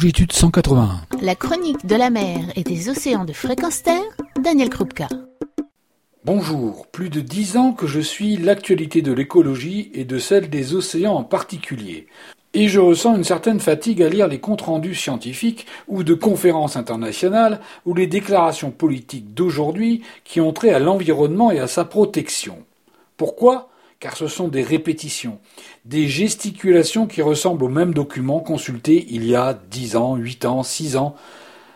Longitude 181. La chronique de la mer et des océans de fréquence terre, Daniel Krupka. Bonjour, plus de dix ans que je suis l'actualité de l'écologie et de celle des océans en particulier. Et je ressens une certaine fatigue à lire les comptes rendus scientifiques ou de conférences internationales ou les déclarations politiques d'aujourd'hui qui ont trait à l'environnement et à sa protection. Pourquoi? Car ce sont des répétitions, des gesticulations qui ressemblent aux mêmes documents consultés il y a dix ans, huit ans, six ans.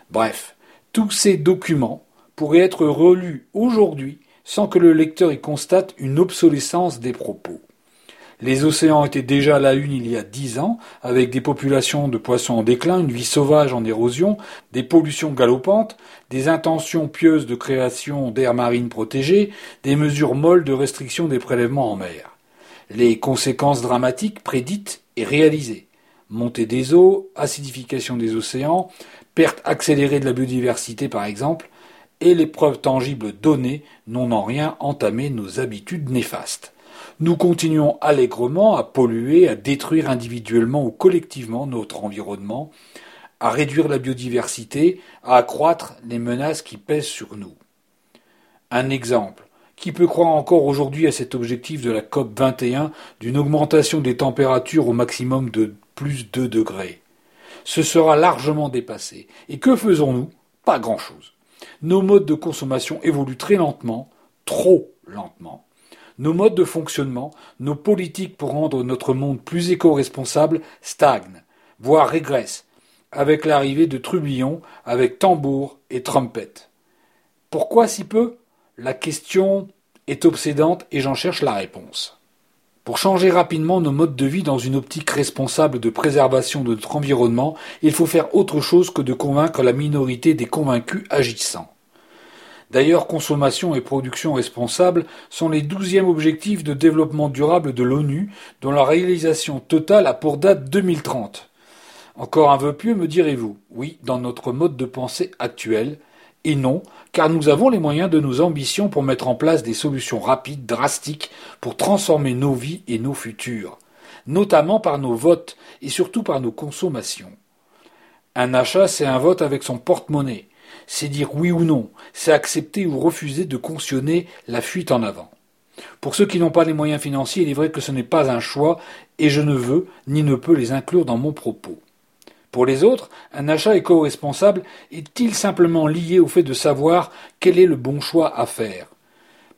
Bref, tous ces documents pourraient être relus aujourd'hui sans que le lecteur y constate une obsolescence des propos. Les océans étaient déjà à la une il y a dix ans, avec des populations de poissons en déclin, une vie sauvage en érosion, des pollutions galopantes, des intentions pieuses de création d'aires marines protégées, des mesures molles de restriction des prélèvements en mer. Les conséquences dramatiques prédites et réalisées. Montée des eaux, acidification des océans, perte accélérée de la biodiversité par exemple, et les preuves tangibles données n'ont en rien entamé nos habitudes néfastes nous continuons allègrement à polluer, à détruire individuellement ou collectivement notre environnement, à réduire la biodiversité, à accroître les menaces qui pèsent sur nous. Un exemple. Qui peut croire encore aujourd'hui à cet objectif de la COP 21 d'une augmentation des températures au maximum de plus 2 degrés? Ce sera largement dépassé. Et que faisons-nous? Pas grand-chose. Nos modes de consommation évoluent très lentement, trop lentement. Nos modes de fonctionnement, nos politiques pour rendre notre monde plus éco-responsable stagnent, voire régressent, avec l'arrivée de trublions avec tambours et trompettes. Pourquoi si peu? La question est obsédante et j'en cherche la réponse. Pour changer rapidement nos modes de vie dans une optique responsable de préservation de notre environnement, il faut faire autre chose que de convaincre la minorité des convaincus agissants. D'ailleurs, consommation et production responsables sont les douzièmes objectifs de développement durable de l'ONU, dont la réalisation totale a pour date 2030. Encore un vœu pieux, me direz-vous? Oui, dans notre mode de pensée actuel. Et non, car nous avons les moyens de nos ambitions pour mettre en place des solutions rapides, drastiques, pour transformer nos vies et nos futurs, notamment par nos votes et surtout par nos consommations. Un achat, c'est un vote avec son porte-monnaie c'est dire oui ou non, c'est accepter ou refuser de cautionner la fuite en avant. Pour ceux qui n'ont pas les moyens financiers, il est vrai que ce n'est pas un choix, et je ne veux ni ne peux les inclure dans mon propos. Pour les autres, un achat éco-responsable est-il simplement lié au fait de savoir quel est le bon choix à faire?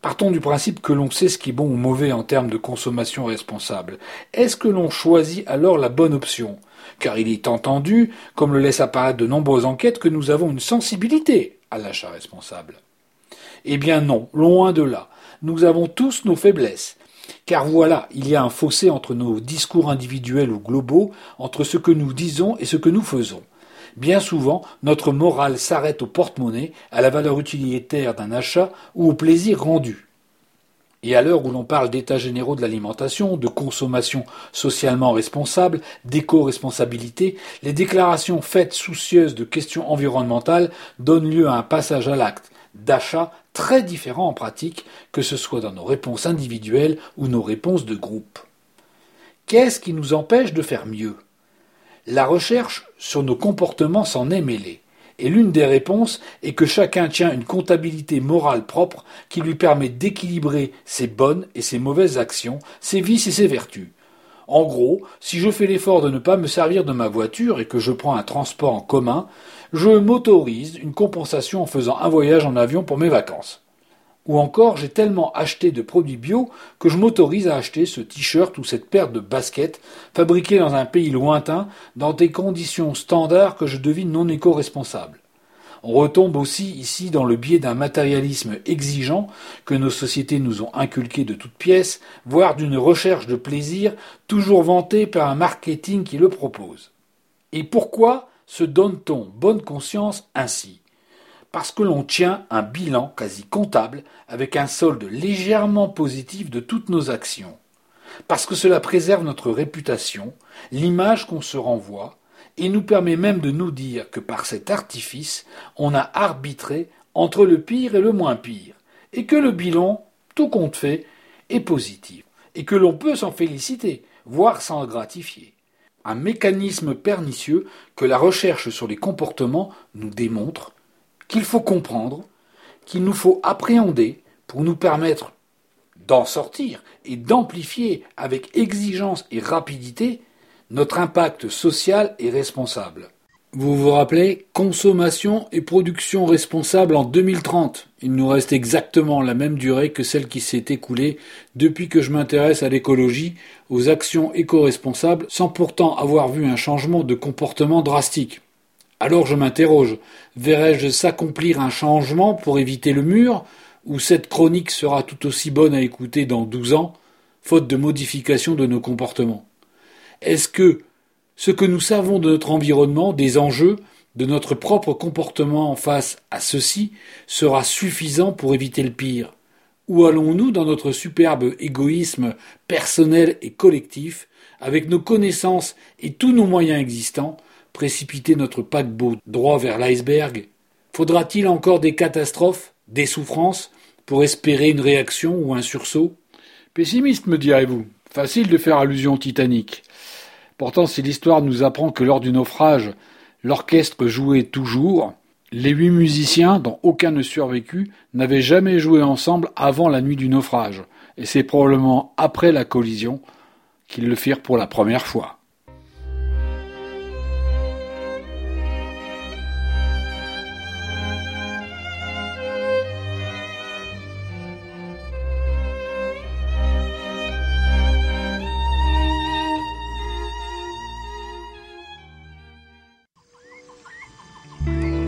Partons du principe que l'on sait ce qui est bon ou mauvais en termes de consommation responsable. Est-ce que l'on choisit alors la bonne option? Car il est entendu, comme le laissent apparaître de nombreuses enquêtes, que nous avons une sensibilité à l'achat responsable. Eh bien non, loin de là. Nous avons tous nos faiblesses. Car voilà, il y a un fossé entre nos discours individuels ou globaux, entre ce que nous disons et ce que nous faisons. Bien souvent, notre morale s'arrête au porte-monnaie, à la valeur utilitaire d'un achat ou au plaisir rendu. Et à l'heure où l'on parle d'états généraux de l'alimentation, de consommation socialement responsable, d'éco-responsabilité, les déclarations faites soucieuses de questions environnementales donnent lieu à un passage à l'acte d'achat très différent en pratique, que ce soit dans nos réponses individuelles ou nos réponses de groupe. Qu'est-ce qui nous empêche de faire mieux? La recherche sur nos comportements s'en est mêlée, et l'une des réponses est que chacun tient une comptabilité morale propre qui lui permet d'équilibrer ses bonnes et ses mauvaises actions, ses vices et ses vertus. En gros, si je fais l'effort de ne pas me servir de ma voiture et que je prends un transport en commun, je m'autorise une compensation en faisant un voyage en avion pour mes vacances. Ou encore, j'ai tellement acheté de produits bio que je m'autorise à acheter ce t-shirt ou cette paire de baskets fabriqués dans un pays lointain dans des conditions standards que je devine non éco-responsables. On retombe aussi ici dans le biais d'un matérialisme exigeant que nos sociétés nous ont inculqué de toutes pièces, voire d'une recherche de plaisir toujours vantée par un marketing qui le propose. Et pourquoi se donne-t-on bonne conscience ainsi? Parce que l'on tient un bilan quasi comptable avec un solde légèrement positif de toutes nos actions, parce que cela préserve notre réputation, l'image qu'on se renvoie, et nous permet même de nous dire que par cet artifice, on a arbitré entre le pire et le moins pire, et que le bilan, tout compte fait, est positif, et que l'on peut s'en féliciter, voire s'en gratifier. un mécanisme pernicieux que la recherche sur les comportements nous démontre, qu'il faut comprendre, qu'il nous faut appréhender pour nous permettre d'en sortir et d'amplifier avec exigence et rapidité notre impact social et responsable. Vous vous rappelez Consommation et production responsable en 2030. Il nous reste exactement la même durée que celle qui s'est écoulée depuis que je m'intéresse à l'écologie, aux actions éco-responsables, sans pourtant avoir vu un changement de comportement drastique. Alors je m'interroge, verrai-je s'accomplir un changement pour éviter le mur, ou cette chronique sera tout aussi bonne à écouter dans douze ans, faute de modification de nos comportements? Est-ce que ce que nous savons de notre environnement, des enjeux, de notre propre comportement face à ceci sera suffisant pour éviter le pire? Ou allons-nous, dans notre superbe égoïsme personnel et collectif, avec nos connaissances et tous nos moyens existants, précipiter notre paquebot droit vers l'iceberg? Faudra-t-il encore des catastrophes, des souffrances, pour espérer une réaction ou un sursaut? Pessimiste, me direz-vous. Facile de faire allusion au Titanic. Pourtant, si l'histoire nous apprend que lors du naufrage, l'orchestre jouait toujours, les huit musiciens, dont aucun ne survécut, n'avaient jamais joué ensemble avant la nuit du naufrage, et c'est probablement après la collision qu'ils le firent pour la première fois.